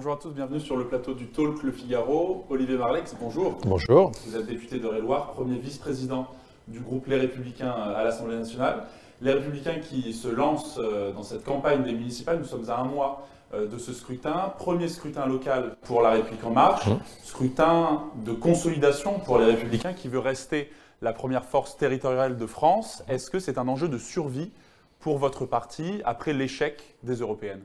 Bonjour à tous, bienvenue sur le plateau du Talk Le Figaro. Olivier Marlex, bonjour. Bonjour. Vous êtes député de Réloir, premier vice-président du groupe Les Républicains à l'Assemblée nationale. Les Républicains qui se lancent euh, dans cette campagne des municipales, nous sommes à un mois euh, de ce scrutin. Premier scrutin local pour La République En Marche, Mmh. scrutin de consolidation pour les Républicains qui veut rester la première force territoriale de France. Est-ce que c'est un enjeu de survie pour votre parti après l'échec des européennes?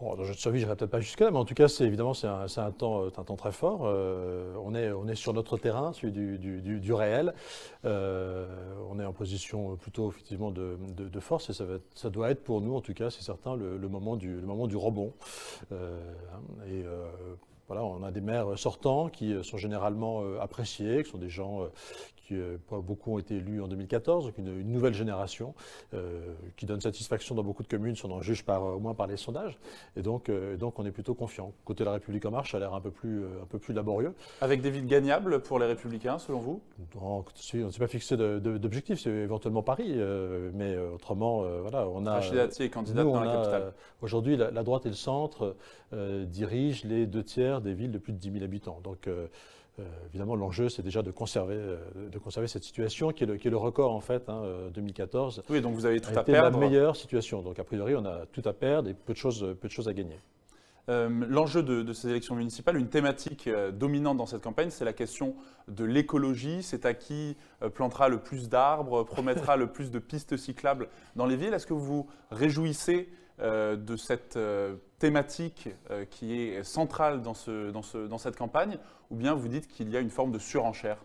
Dans le jeu de survie, je peut-être pas jusque-là, mais en tout cas, c'est évidemment c'est un, temps, euh, un temps très fort. Euh, on, est, on est sur notre terrain, celui du, du- réel. Euh, on est en position plutôt effectivement de, de- force et ça, ça doit être pour nous, en tout cas, c'est certain, le, moment du, le moment du rebond. Hein, et voilà, on a des maires sortants qui sont généralement appréciés, qui sont des gens qui, euh, pas beaucoup ont été élus en 2014, donc une, une nouvelle génération euh, qui donne satisfaction dans beaucoup de communes, si on en juge par, au moins par les sondages. Et donc, euh, donc on est plutôt confiant. Côté de la République en marche, ça a l'air un peu plus, euh, un peu plus laborieux. Avec des villes gagnables pour les Républicains, selon vous? On ne s'est pas fixé d'objectif, c'est éventuellement Paris, euh, mais euh, autrement, euh, voilà, on a. Rachida est candidate nous, dans la capitale. euh, Aujourd'hui, la, la droite et le centre euh, dirigent les deux tiers des villes de plus de 10 000 habitants. Donc, euh, euh, évidemment, l'enjeu, c'est déjà de conserver, euh, de conserver cette situation qui est le, qui est le record, en fait, hein, euh, 2014. Oui, donc vous avez tout a à été perdre. la meilleure situation. Donc, a priori, on a tout à perdre et peu de choses, peu de choses à gagner. Euh, L'enjeu de, de ces élections municipales, une thématique euh, dominante dans cette campagne, c'est la question de l'écologie. C'est à qui euh, plantera le plus d'arbres, promettra le plus de pistes cyclables dans les villes. Est-ce que vous vous réjouissez euh, de cette euh, thématique euh, qui est centrale dans, ce- dans ce- dans cette campagne, ou bien vous dites qu'il y a une forme de surenchère?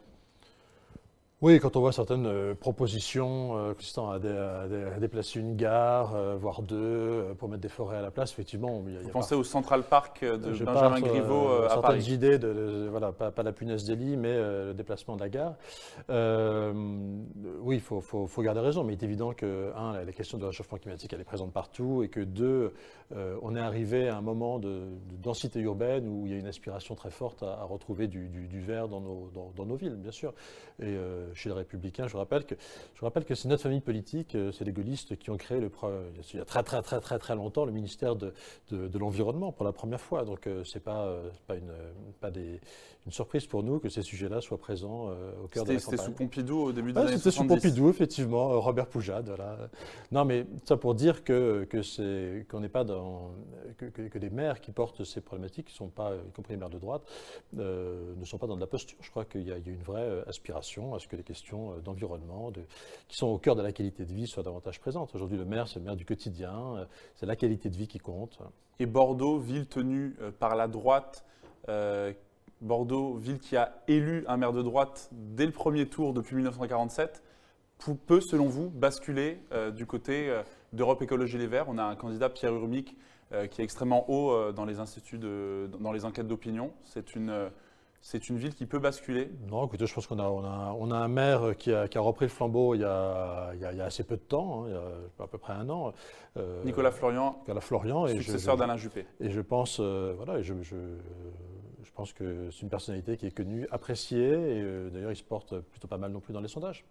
Oui, quand on voit certaines euh, propositions euh, consistant à, dé- à dé- à déplacer une gare, euh, voire deux, pour mettre des forêts à la place, effectivement, il y a, y Vous a pensez au Central Park de Je Benjamin pense, Griveaux à certaines Paris idées, de, de- voilà, pas, pas la punaise des lits, mais euh, le déplacement de la gare. Euh, oui, il faut, faut- faut garder raison, mais il est évident que, un, la, question de réchauffement climatique, elle est présente partout, et que, deux, euh, on est arrivé à un moment de, de densité urbaine où il y a une aspiration très forte à, à retrouver du, du- du vert dans nos, dans- dans nos villes, bien sûr. Et chez les Républicains, je rappelle que, je rappelle que c'est notre famille politique, euh, c'est les gaullistes qui ont créé, le, pre- il y a très très très très très longtemps, le ministère de, de, l'environnement pour la première fois. Donc euh, euh, c'est pas une pas des, une surprise pour nous que ces sujets-là soient présents euh, au cœur de C'était la c'était campagne. sous Pompidou au début des Ouais, années C'était sous 70. Pompidou, effectivement, euh, Robert Poujade, voilà. Non, mais ça pour dire que, que c'est qu'on n'est pas dans que, que- que les maires qui portent ces problématiques, qui sont pas, y compris les maires de droite, euh, ne sont pas dans de la posture. Je crois qu'il y, a il y a une vraie aspiration à ce que les questions d'environnement, de, qui sont au cœur de la qualité de vie, soient davantage présentes. Aujourd'hui, le maire, c'est le maire du quotidien, c'est la qualité de vie qui compte. et Bordeaux, ville tenue par la droite. euh, Bordeaux, ville qui a élu un maire de droite dès le premier tour depuis 1947, pou- peut, selon vous, basculer euh, du côté euh, d'Europe Écologie Les Verts? On a un candidat, Pierre Urmic, euh, qui est extrêmement haut dans les instituts, de- dans les enquêtes d'opinion. C'est une, c'est une ville qui peut basculer? Non, écoutez, je pense qu'on a, on a, on a un maire qui a, qui a repris le flambeau il y a, il y a- il y a assez peu de temps, hein, il y a à peu près un an. Nicolas Florian, Nicolas Florian. Et je- successeur d'Alain Juppé. Et je pense, voilà, et je pense que c'est une personnalité qui est connue, appréciée, et euh, d'ailleurs il se porte plutôt pas mal non plus dans les sondages.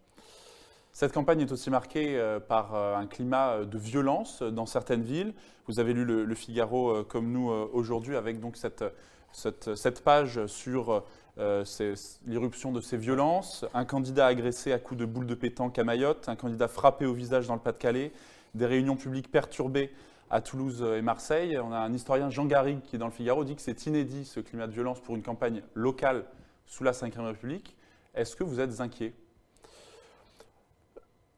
Cette campagne est aussi marquée euh, par euh, un climat de violence dans certaines villes. Vous avez lu le, Figaro comme nous aujourd'hui avec cette, page sur l'irruption de ces violences. Un candidat agressé à coups de boule de pétanque à Mayotte, un candidat frappé au visage dans le Pas-de-Calais, des réunions publiques perturbées à Toulouse et Marseille. On a un historien Jean Garrigue qui, dans le Figaro, dit que c'est inédit ce climat de violence pour une campagne locale sous la Ve République. Est-ce que vous êtes inquiet?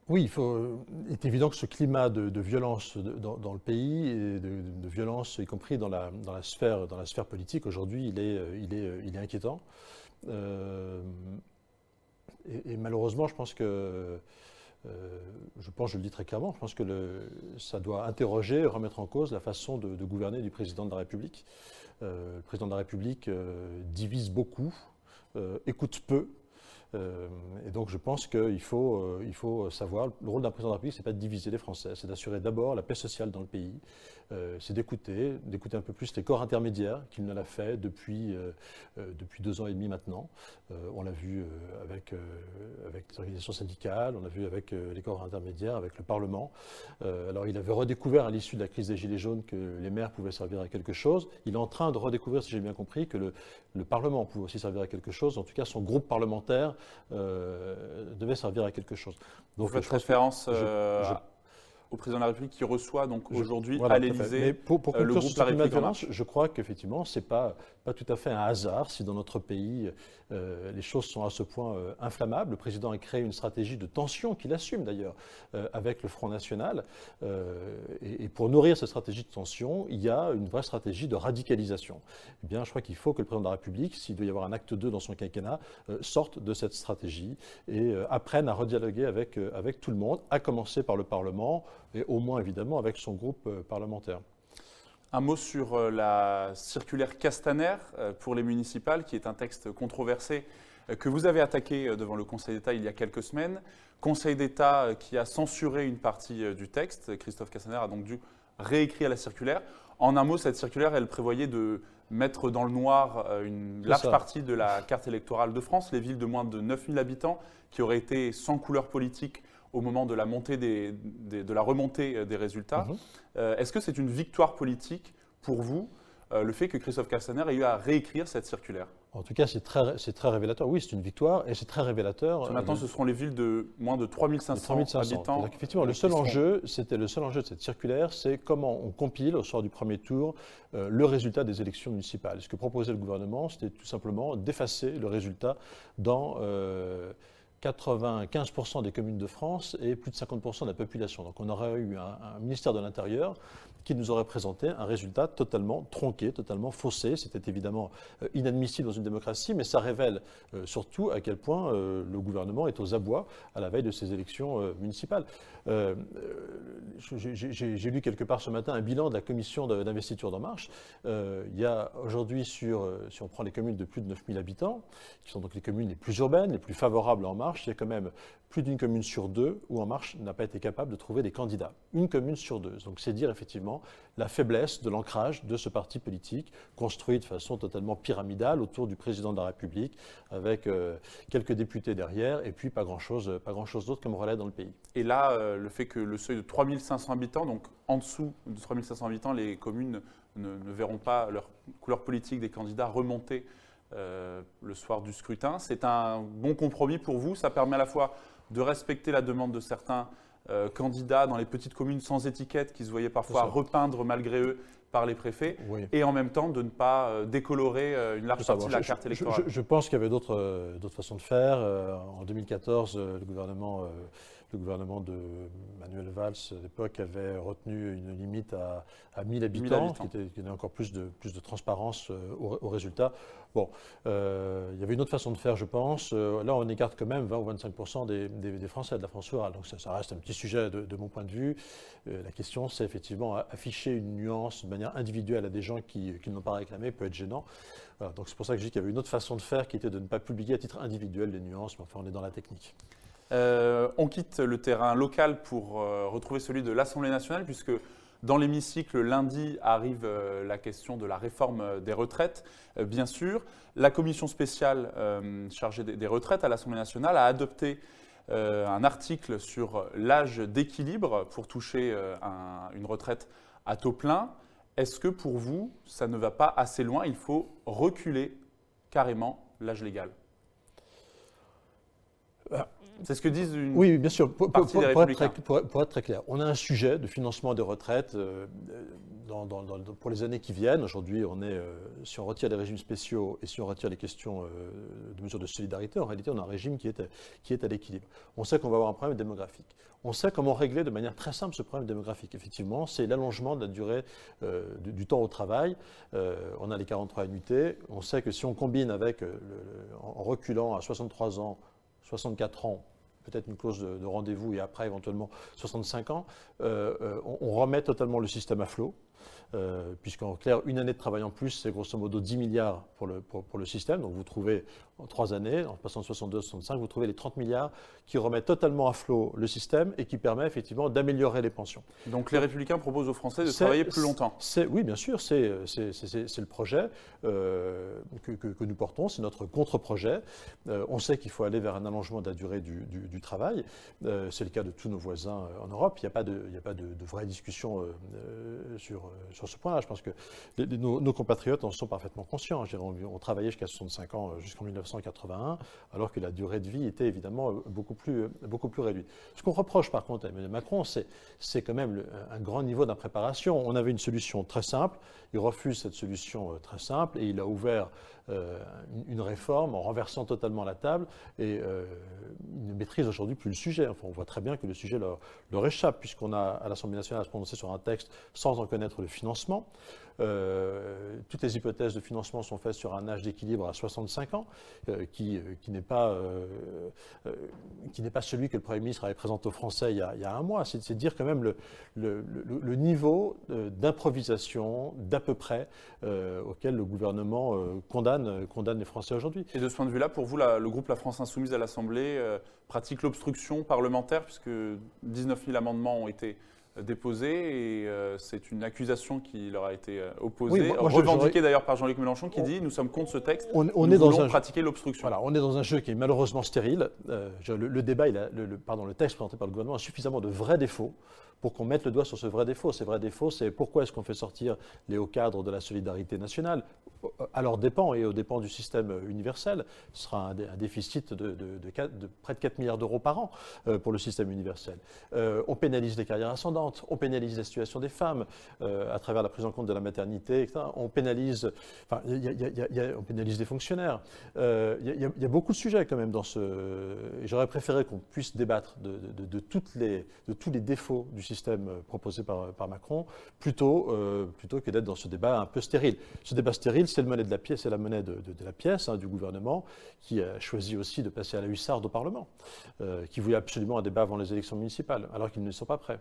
Oui, il faut, est évident que ce climat de, violence dans, le pays, et de, violence y compris dans la, sphère, politique, aujourd'hui, il est, est, est inquiétant. Euh, et malheureusement, je pense que, euh, je pense, je le dis très clairement, je pense que ça doit interroger, remettre en cause la façon de, gouverner du président de la République. Euh, le président de la République euh, divise beaucoup, écoute peu, et donc je pense qu'il faut, il faut savoir, le rôle d'un président de la République, ce n'est pas de diviser les Français, c'est d'assurer d'abord la paix sociale dans le pays, c'est d'écouter, d'écouter un peu plus les corps intermédiaires qu'il ne l'a fait depuis, depuis deux ans et demi maintenant. on l'a vu avec, avec les organisations syndicales, on l'a vu avec les corps intermédiaires, avec le Parlement. alors il avait redécouvert à l'issue de la crise des Gilets jaunes que les maires pouvaient servir à quelque chose. Il est en train de redécouvrir, si j'ai bien compris, que le, le Parlement pouvait aussi servir à quelque chose. En tout cas, son groupe parlementaire euh, devait servir à quelque chose. Donc, référence euh, au président de la République qui reçoit donc aujourd'hui à l'Élysée pour, pour euh, le groupe La République en marche. Je crois qu'effectivement, c'est pas pas tout à fait un hasard si dans notre pays euh, les choses sont à ce point euh, inflammables. Le président a créé une stratégie de tension qu'il assume d'ailleurs avec le Front National. Et, et, pour nourrir cette stratégie de tension, il y a une vraie stratégie de radicalisation. Eh bien, je crois qu'il faut que le président de la République, s'il doit y avoir un acte 2 dans son quinquennat, sorte de cette stratégie et apprenne à redialoguer avec, avec tout le monde, à commencer par le Parlement, et au moins évidemment avec son groupe euh, parlementaire. Un mot sur euh, la circulaire Castaner euh, pour les municipales, qui est un texte controversé que vous avez attaqué devant le Conseil d'État il y a quelques semaines. Conseil d'État qui a censuré une partie du texte. Christophe Castaner a donc dû réécrire la circulaire. En un mot, cette circulaire, elle prévoyait de mettre dans le noir une large partie de la carte électorale de France, les villes de moins de 9000 habitants qui auraient été sans couleur politique au moment de la, montée des, de la remontée euh, des résultats. Mhm. Euh, est-ce que c'est une victoire politique pour vous, euh, le fait que Christophe Castaner ait eu à réécrire cette circulaire? En tout cas, c'est très, très révélateur. Oui, c'est une victoire et c'est très révélateur. maintenant, ce seront les villes de moins de 3500, habitants. effectivement, le seul enjeu, c'était le seul enjeu de cette circulaire, c'est comment on compile au soir du premier tour le résultat des élections municipales. Ce que proposait le gouvernement, c'était tout simplement d'effacer le résultat dans 95% des communes de France et plus de 50% de la population. Donc on aurait eu un, ministère de l'Intérieur qui nous aurait présenté un résultat totalement tronqué, totalement faussé. C'était évidemment euh, inadmissible dans une démocratie, mais ça révèle euh, surtout à quel point euh, le gouvernement est aux abois à la veille de ces élections municipales. J'ai lu quelque part ce matin un bilan de la commission d'investiture d'En Marche. il y a aujourd'hui, si on prend les communes de plus de 9000 habitants, qui sont donc les communes les plus urbaines, les plus favorables à En Marche, il y a quand même plus d'une commune sur deux où En Marche n'a pas été capable de trouver des candidats. Une commune sur deux. Donc c'est dire effectivement la faiblesse de l'ancrage de ce parti politique, construit de façon totalement pyramidale autour du président de la République, avec euh, quelques députés derrière, et puis pas grand-chose grand d'autre comme relais dans le pays. Et là, euh, le fait que le seuil de 3500 habitants, donc en dessous de 3500 habitants, les communes ne, ne verront pas leur couleur politique des candidats remonter euh, le soir du scrutin. C'est un bon compromis pour vous. Ça permet à la fois de respecter la demande de certains euh, candidats dans les petites communes sans étiquette qui se voyaient parfois repeindre malgré eux par les préfets, et en même temps de ne pas euh, décolorer une large partie de la carte électorale. Je, pense qu'il y avait d'autres façons de faire. en 2014, le gouvernement le gouvernement de Manuel Valls, à l'époque, avait retenu une limite à, 1000 habitants, Qui, donnait encore plus de, plus de transparence euh, au, résultat. Bon, euh, il y avait une autre façon de faire, je pense. Euh, là, on écarte quand même 20 ou 25 des, des, Français de la France rurale. Donc ça, reste un petit sujet de, mon point de vue. la question, c'est effectivement afficher une nuance de manière individuelle à des gens qui, l'ont pas réclamé peut être gênant. donc c'est pour ça que je dis qu'il y avait une autre façon de faire qui était de ne pas publier à titre individuel les nuances, mais enfin on est dans la technique. Euh, on quitte le terrain local pour euh, retrouver celui de l'Assemblée nationale, puisque dans l'hémicycle, lundi, arrive euh, la question de la réforme des retraites, bien sûr. La commission spéciale chargée des, retraites à l'Assemblée nationale a adopté un article sur l'âge d'équilibre pour toucher une retraite à taux plein. Est-ce que pour vous, ça ne va pas assez loin? Il faut reculer carrément l'âge légal c'est ce que disent une Oui, bien sûr. Pour, pour, être très, clair, on a un sujet de financement des retraites euh, dans, pour les années qui viennent. Aujourd'hui, on est, euh, si on retire les régimes spéciaux et si on retire les questions euh, de mesures de solidarité, en réalité, on a un régime qui est, qui est à l'équilibre. On sait qu'on va avoir un problème démographique. On sait comment régler de manière très simple ce problème démographique. Effectivement, c'est l'allongement de la durée du, temps au travail. on a les 43 annuités. On sait que si on combine avec, en reculant à 63 ans, 64 ans, peut-être une clause de, rendez-vous et après éventuellement 65 ans, euh, euh, on, remet totalement le système à flot. Puisqu'en clair, une année de travail en plus, c'est grosso modo 10 milliards pour le, pour, pour le système. Donc vous trouvez en trois années, en passant de 62 à 65, vous trouvez les 30 milliards qui remettent totalement à flot le système et qui permet effectivement d'améliorer les pensions. Donc les Républicains proposent aux Français de travailler plus longtemps Oui, bien sûr, c'est le projet euh, que, que, nous portons, c'est notre contre-projet. Euh, on sait qu'il faut aller vers un allongement de la durée du, du, travail. Euh, c'est le cas de tous nos voisins en Europe. Il n'y a pas de, il a pas de, de vraie discussion sur, sur ce point-là. Je pense que nos, compatriotes en sont parfaitement conscients. On, travaillait jusqu'à 65 ans, jusqu'en 19 1981, alors que la durée de vie était évidemment euh, beaucoup plus, euh, beaucoup plus réduite. Ce qu'on reproche par contre à Emmanuel Macron, c'est quand même un grand niveau d'impréparation. On avait une solution très simple, il refuse cette solution euh, très simple et il a ouvert une réforme en renversant totalement la table et il ne maîtrise aujourd'hui plus le sujet. On voit très bien que le sujet leur, leur échappe puisqu'on a à l'Assemblée nationale à se prononcer sur un texte sans en connaître le financement. Euh, toutes les hypothèses de financement sont faites sur un âge d'équilibre à 65 ans, euh, qui, euh, qui n'est pas, pas, celui que le Premier ministre avait présenté aux Français il y a, un mois. C'est dire quand même le, le, niveau d'improvisation d'à peu près auquel le gouvernement condamne, condamne les Français aujourd'hui. Et de ce point de vue-là, pour vous, le groupe La France Insoumise à l'Assemblée pratique l'obstruction parlementaire, puisque 19 000 amendements ont été déposé et euh, c'est une accusation qui leur a été euh, opposée, revendiquée d'ailleurs par Jean-Luc Mélenchon qui dit nous sommes contre ce texte, on, nous est voulons pratiquer l'obstruction. Voilà, on est dans un jeu qui est malheureusement stérile. Euh, le, débat, il a, le, pardon, le texte présenté par le gouvernement a suffisamment de vrais défauts pour qu'on mette le doigt sur ce vrai défaut. Ces vrais défauts, c'est pourquoi est-ce qu'on fait sortir les hauts cadres de la solidarité nationale à leurs dépens et aux dépens du système universel. Ce sera un, déficit de, près de 4 milliards d'euros par an euh, pour le système universel. Euh, on pénalise les carrières ascendantes, on pénalise la situation des femmes euh, à travers la prise en compte de la maternité, etc. On pénalise, enfin, on pénalise les fonctionnaires. Il y, a beaucoup de sujets quand même dans ce. J'aurais préféré qu'on puisse débattre de, tous les défauts du système euh, proposé par, Macron, plutôt, euh, plutôt que d'être dans ce débat un peu stérile. Ce débat stérile, c'est le monnaie de la pièce, c'est la monnaie de, la pièce hein, du gouvernement, qui a choisi aussi de passer à la hussarde au Parlement, euh, qui voulait absolument un débat avant les élections municipales, alors qu'ils ne sont pas prêts.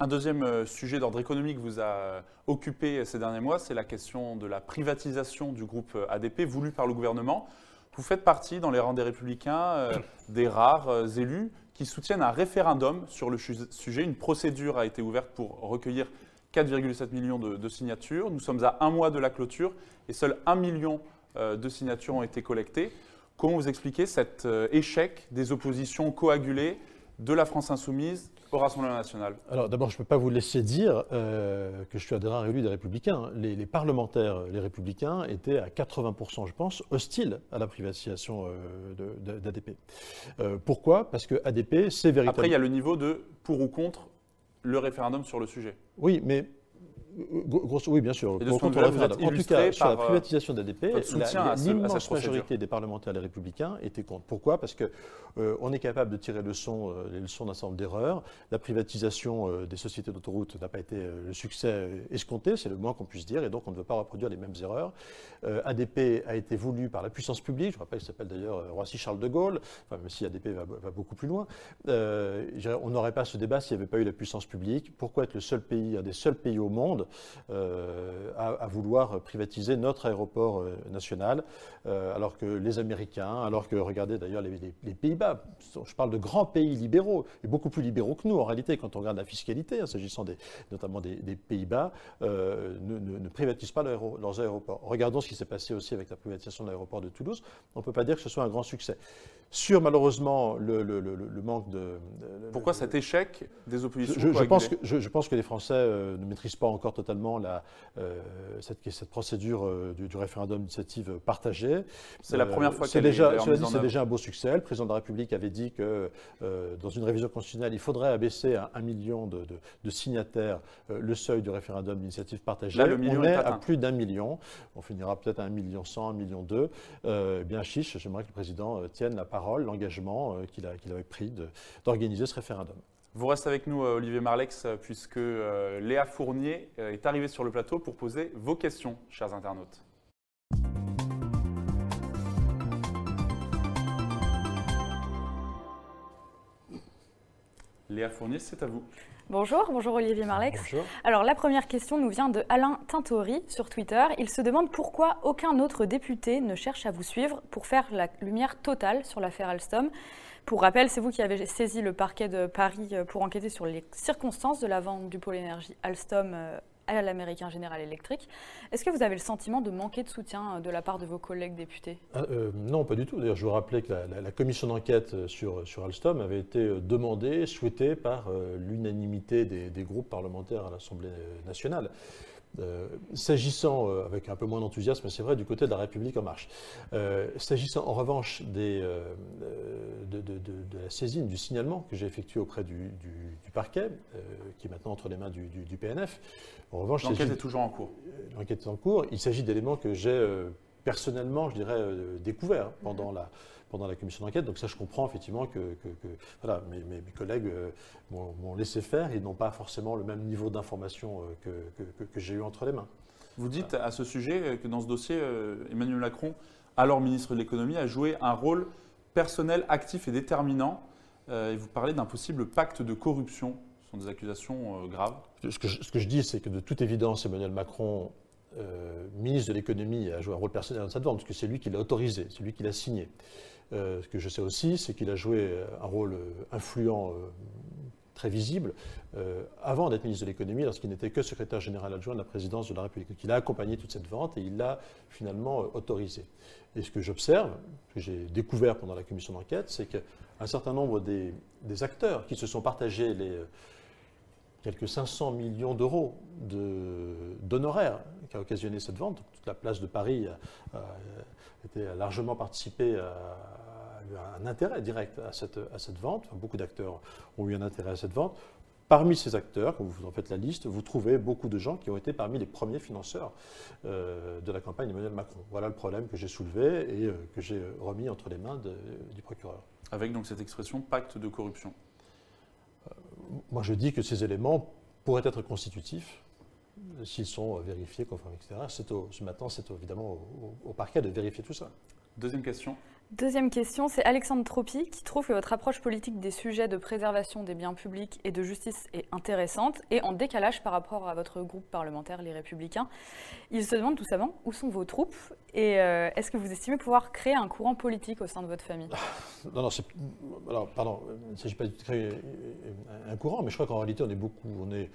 Un deuxième sujet d'ordre économique vous a occupé ces derniers mois, c'est la question de la privatisation du groupe ADP voulu par le gouvernement. Vous faites partie, dans les rangs des républicains, des rares élus qui soutiennent un référendum sur le sujet. Une procédure a été ouverte pour recueillir 4,7 millions de, signatures. Nous sommes à un mois de la clôture et seul 1 million euh, de signatures ont été collectées. Comment vous expliquez cet euh, échec des oppositions coagulées de la France insoumise au Rassemblement national? Alors d'abord, je ne peux pas vous laisser dire euh, que je suis adhérent élu des Républicains. Les, parlementaires, les Républicains, étaient à 80%, je pense, hostiles à la privatisation euh, d'ADP. Euh, pourquoi? Parce que ADP, c'est véritablement... Après, il y a le niveau de pour ou contre le référendum sur le sujet. Oui, mais oui, bien sûr. en tout cas, sur la euh, privatisation d'ADP, l'immense majorité des parlementaires les républicains étaient contre. Pourquoi? Parce qu'on euh, est capable de tirer leçon, euh, les leçons d'un certain nombre d'erreurs. La privatisation des sociétés d'autoroutes n'a pas été le succès escompté, c'est le moins qu'on puisse dire, et donc on ne veut pas reproduire les mêmes erreurs. ADP a été voulu par la puissance publique, je rappelle qu'il s'appelle d'ailleurs Roissy-Charles de Gaulle, même si ADP va, beaucoup plus loin. on n'aurait pas ce débat s'il n'y avait pas eu la puissance publique. Pourquoi être le seul pays, un des seuls pays au monde euh, à, vouloir privatiser notre aéroport euh, national, euh, alors que les Américains, alors que, regardez d'ailleurs les, Pays-Bas, je parle de grands pays libéraux, et beaucoup plus libéraux que nous en réalité, quand on regarde la fiscalité, hein, s'agissant notamment des, Pays-Bas, ne, privatisent pas leurs aéroports. Regardons ce qui s'est passé aussi avec la privatisation de l'aéroport de Toulouse. On ne peut pas dire que ce soit un grand succès. Sur malheureusement le, manque de... Pourquoi cet échec des oppositions je, pense que, je, pense que les Français ne maîtrisent pas encore totalement la, euh, cette, cette, procédure euh, du, référendum d'initiative partagée. C'est la première fois qu'elle est déjà, c'est déjà un beau succès. Le président de la République avait dit que euh, dans une révision constitutionnelle, il faudrait abaisser à un million de, signataires le seuil du référendum d'initiative partagée. Là, le million on est, à plus d'un million. On finira peut-être à un million cent, un million deux. bien chiche, j'aimerais que le président tienne la parole, l'engagement qu'il avait pris d'organiser ce référendum. Vous restez avec nous, euh, Olivier Marlex, euh, puisque euh, Léa Fournier est arrivée sur le plateau pour poser vos questions, chers internautes. Léa Fournier, c'est à vous. Bonjour, bonjour Olivier Marlex. Bonjour. Alors la première question nous vient de Alain Tintori sur Twitter. Il se demande pourquoi aucun autre député ne cherche à vous suivre pour faire la lumière totale sur l'affaire Alstom. Pour rappel, c'est vous qui avez saisi le parquet de Paris euh, pour enquêter sur les circonstances de la vente du pôle énergie Alstom euh, à l'américain General Electric. Est-ce que vous avez le sentiment de manquer de soutien euh, de la part de vos collègues députés? Ah, euh, non, pas du tout. D'ailleurs, je vous rappelais que la, commission d'enquête euh, sur, Alstom avait été demandée, souhaitée par l'unanimité des groupes parlementaires à l'Assemblée nationale. Euh, S'agissant, euh, avec un peu moins d'enthousiasme, c'est vrai, du côté de la République en marche. Euh, S'agissant en revanche des, de, de- de- de la saisine, du signalement que j'ai effectué auprès du, du- du parquet, qui est maintenant entre les mains du, PNF, en revanche, L'enquête est toujours en cours. l'enquête est en cours. Il s'agit d'éléments que j'ai personnellement, je dirais, découverts pendant la, pendant la commission d'enquête. Donc ça, je comprends effectivement que, que- que- voilà, mes, mes- mes collègues euh, m'ont laissé faire. Ils n'ont pas forcément le même niveau d'information euh, que, j'ai eu entre les mains. Vous dites à ce sujet euh, que dans ce dossier, Emmanuel Macron, alors ministre de l'économie, a joué un rôle personnel, actif et déterminant. Et vous parlez d'un possible pacte de corruption. Ce sont des accusations graves. Ce que je, ce que je dis, c'est que de toute évidence, Emmanuel Macron, euh, ministre de l'économie, a joué un rôle personnel dans cette vente, parce que c'est lui qui l'a autorisé, c'est lui qui l'a signé. Euh, ce que je sais aussi, c'est qu'il a joué euh, un rôle influent, très visible, avant d'être ministre de l'économie, lorsqu'il n'était que secrétaire général adjoint de la présidence de la République. Donc il a accompagné toute cette vente et il l'a finalement autorisé. Et ce que j'observe, que j'ai découvert pendant la commission d'enquête, c'est qu'un certain nombre des, acteurs qui se sont partagés les quelques 500 millions d'euros de- d'honoraires qui a occasionné cette vente. Toute la place de Paris a été a largement participé à, a eu un intérêt direct à cette, à cette vente. Beaucoup d'acteurs ont eu un intérêt à cette vente. Parmi ces acteurs, quand vous en faites la liste, vous trouvez beaucoup de gens qui ont été parmi les premiers financeurs euh, de la campagne d'Emmanuel Macron. Voilà le problème que j'ai soulevé et euh, que j'ai remis entre les mains de- du procureur. Avec donc cette expression pacte de corruption. Moi, je dis que ces éléments pourraient être constitutifs s'ils sont euh, vérifiés, conformes, etc. Ce matin, c'est évidemment au parquet de vérifier tout ça. Deuxième question. Deuxième question, c'est Alexandre Tropi qui trouve que votre approche politique des sujets de préservation des biens publics et de justice est intéressante et en décalage par rapport à votre groupe parlementaire, les Républicains. Il se demande tout simplement où sont vos troupes et euh, est-ce que vous estimez pouvoir créer un courant politique au sein de votre famille? Non, non, c'est- alors, pardon, il ne s'agit pas de créer un- un courant, mais je crois qu'en réalité, on est beaucoup, on est,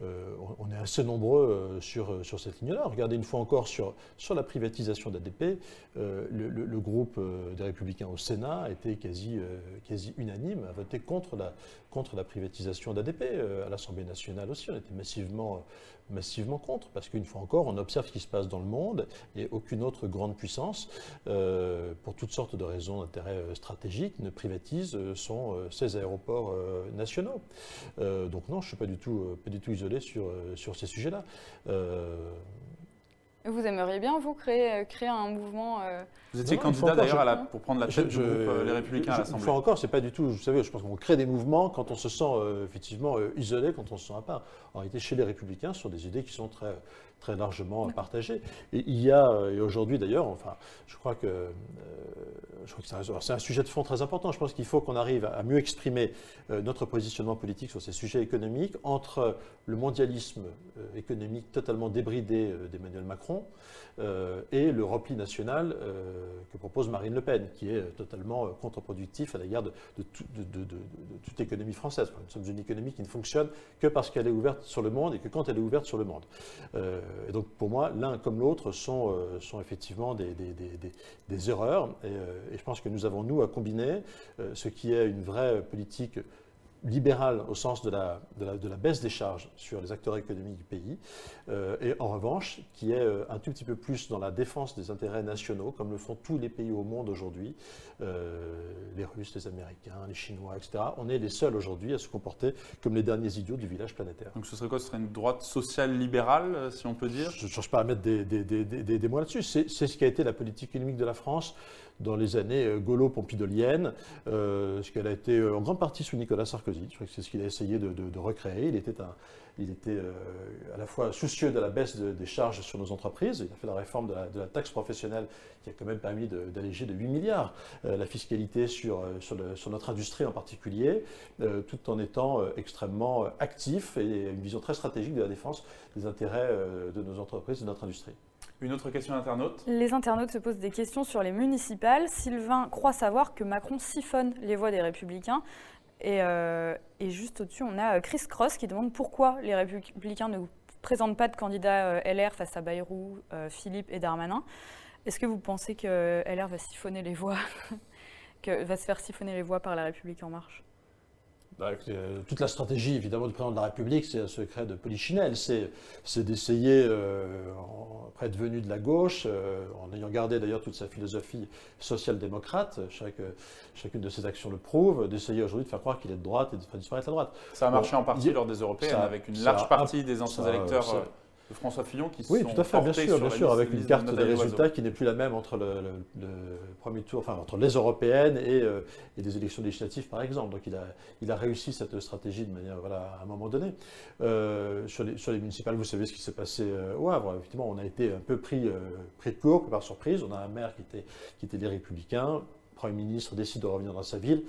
euh, on est assez nombreux euh, sur, euh, sur cette ligne-là. Regardez une fois encore sur, sur la privatisation d'ADP, le, groupe des Républicains au Sénat été quasi, quasi unanime à voter contre la, contre la privatisation d'ADP. À l'Assemblée nationale aussi, on était massivement, massivement contre, parce qu'une fois encore, on observe ce qui se passe dans le monde et aucune autre grande puissance, euh, pour toutes sortes de raisons d'intérêt euh, stratégique, ne privatise euh, son, ses aéroports nationaux. Donc non, je ne suis pas du tout, pas du tout isolé sur, sur ces sujets-là. Euh, Vous aimeriez bien, vous, créer, créer un mouvement euh, Vous étiez Non, candidat d'ailleurs je- pour prendre la tête je- du groupe euh, Les Républicains à l'Assemblée. Une fois encore, c'est pas du tout. Vous savez, je pense qu'on crée des mouvements quand on se sent euh, effectivement euh, isolé, quand on se sent à part. En réalité, chez les Républicains, ce sont des idées qui sont très, très largement partagées. Et il y a, euh, et aujourd'hui d'ailleurs, enfin, je crois que, euh, je crois que c'est un, sujet de fond très important. Je pense qu'il faut qu'on arrive à, à mieux exprimer euh, notre positionnement politique sur ces sujets économiques entre le mondialisme euh, économique totalement débridé euh, d'Emmanuel Macron euh, et le repli national euh, que propose Marine Le Pen, qui est totalement euh, contre-productif à l'égard de, de tout- de- de- de- de toute économie française. Nous sommes une économie qui ne fonctionne que parce qu'elle est ouverte sur le monde et que quand elle est ouverte sur le monde. Et donc pour moi, l'un comme l'autre sont, sont effectivement des, des- erreurs. Et, et je pense que nous avons, nous, à combiner ce qui est une vraie politique libérale au sens de la, de la, de la baisse des charges sur les acteurs économiques du pays, euh, et en revanche, qui est euh, un tout petit peu plus dans la défense des intérêts nationaux, comme le font tous les pays au monde aujourd'hui, euh, les Russes, les Américains, les Chinois, etc. On est les seuls aujourd'hui à se comporter comme les derniers idiots du village planétaire. Donc ce serait quoi? Ce serait une droite sociale libérale, si on peut dire? Je ne cherche pas à mettre des, des- des- des- mots là-dessus. C'est c'est ce qui a été la politique économique de la France dans les années euh, gaulo-pompidoliennes, euh, ce qu'elle a été euh, en grande partie sous Nicolas Sarkozy. Je crois que c'est ce qu'il a essayé de, recréer. Il était, à la fois soucieux de la baisse des charges sur nos entreprises. Il a fait la réforme de la, taxe professionnelle qui a quand même permis d'alléger de, 8 milliards la fiscalité sur, sur, notre industrie en particulier, tout en étant extrêmement actif et une vision très stratégique de la défense des intérêts de nos entreprises, de notre industrie. Une autre question d'internaute Les internautes se posent des questions sur les municipales. Sylvain croit savoir que Macron siphonne les voix des républicains. Et, euh, juste au-dessus, on a euh, Chris Cross qui demande pourquoi les républicains ne présentent pas de candidat euh, LR face à Bayrou, Philippe et Darmanin. Est-ce que vous pensez que LR va siphonner les voix, va se faire siphonner les voix par la République en marche? Bah, euh, toute la stratégie, évidemment, du président de la République, c'est un secret de polichinelle. C'est, d'essayer, euh, après être venu de la gauche, euh, en ayant gardé d'ailleurs toute sa philosophie social-démocrate, chaque, chacune de ses actions le prouve, d'essayer aujourd'hui de faire croire qu'il est de droite et de faire disparaître la droite. Ça a marché en partie lors des européennes, avec une large partie des anciens électeurs de François Fillon qui oui, tout à fait, bien sûr, bien sûr, avec une carte des résultats qui n'est plus la même entre le, premier tour, enfin entre les européennes et, euh, et, des élections législatives, par exemple. Donc il a, il a réussi cette stratégie de manière, voilà, à un moment donné. Euh, sur, les, sur les municipales, vous savez ce qui s'est passé euh, au Havre. Effectivement, on a été un peu pris, pris de court, par surprise. On a un maire qui était, qui était des Républicains. Le Premier ministre décide de revenir dans sa ville.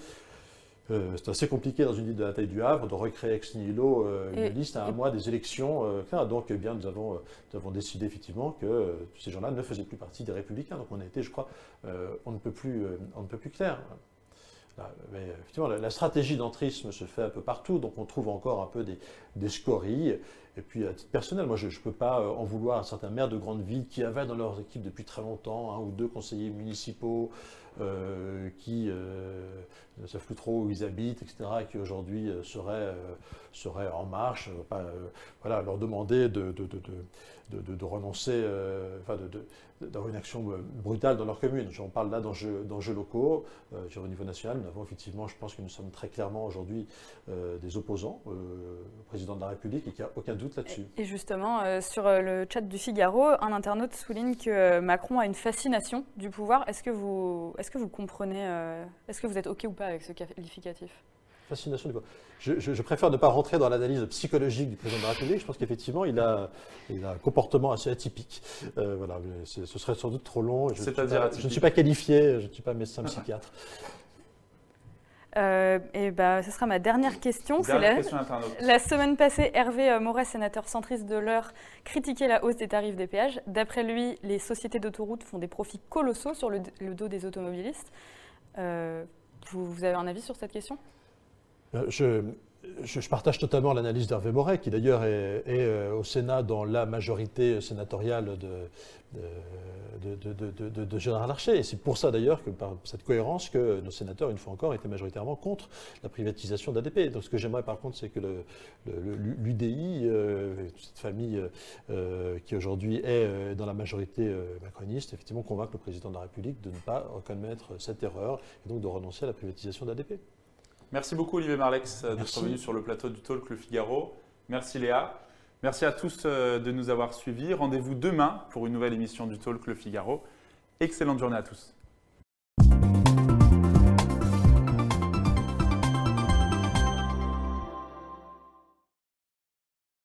Euh, c'est assez compliqué dans une ville de la taille du Havre de recréer ex nihilo euh, une liste à un mois des élections. Euh, donc, eh bien, nous avons, avons, décidé effectivement que ces gens-là ne faisaient plus partie des Républicains. Donc, on a été, je crois, on, ne peut plus, on ne peut plus clair. mais effectivement, la, stratégie d'entrisme se fait un peu partout, donc on trouve encore un peu des, des scories. Et puis, à titre personnel, moi, je ne peux pas en vouloir à certains maires de grandes villes qui avaient dans leurs équipes depuis très longtemps un ou deux conseillers municipaux, euh, qui euh, ne savent plus trop où ils habitent, etc., et qui aujourd'hui euh, seraient, seraient, en marche, voilà, leur demander de, renoncer, enfin d'avoir une action brutale dans leur commune. J'en parle là d'enjeux locaux. au niveau national, nous avons effectivement, je pense que nous sommes très clairement aujourd'hui des opposants au président de la République et qu'il n'y a aucun doute là-dessus. Et justement, sur le chat du Figaro, un internaute souligne que Macron a une fascination du pouvoir. Est-ce que vous, est-ce que vous comprenez, euh, est-ce que vous êtes OK ou pas avec ce qualificatif? Fascination du je, je, préfère ne pas rentrer dans l'analyse psychologique du président de la République. Je pense qu'effectivement, il a, il a un comportement assez atypique. Euh, voilà, ce serait sans doute trop long. Je, je ne suis pas qualifié, je ne suis pas médecin psychiatre. Euh, et bah, ce sera ma dernière question. la, la, semaine passée, Hervé euh, Moret, sénateur centriste de l'heure, critiquait la hausse des tarifs des péages. D'après lui, les sociétés d'autoroutes font des profits colossaux sur le, dos des automobilistes. Euh, vous, avez un avis sur cette question? Je, je, partage totalement l'analyse d'Hervé Moret, qui d'ailleurs est, au Sénat dans la majorité sénatoriale de, de, de, Gérard Larcher. Et c'est pour ça d'ailleurs par cette cohérence que nos sénateurs, une fois encore, étaient majoritairement contre la privatisation d'ADP. Donc ce que j'aimerais par contre, c'est que l'UDI, euh, cette famille euh, qui aujourd'hui est euh, dans la majorité macroniste, effectivement convainque le président de la République de ne pas reconnaître cette erreur et donc de renoncer à la privatisation d'ADP. Merci beaucoup Olivier Marlex d'être venu sur le plateau du Talk Le Figaro. Merci Léa. Merci à tous euh, de nous avoir suivis. Rendez-vous demain pour une nouvelle émission du Talk Le Figaro. Excellente journée à tous.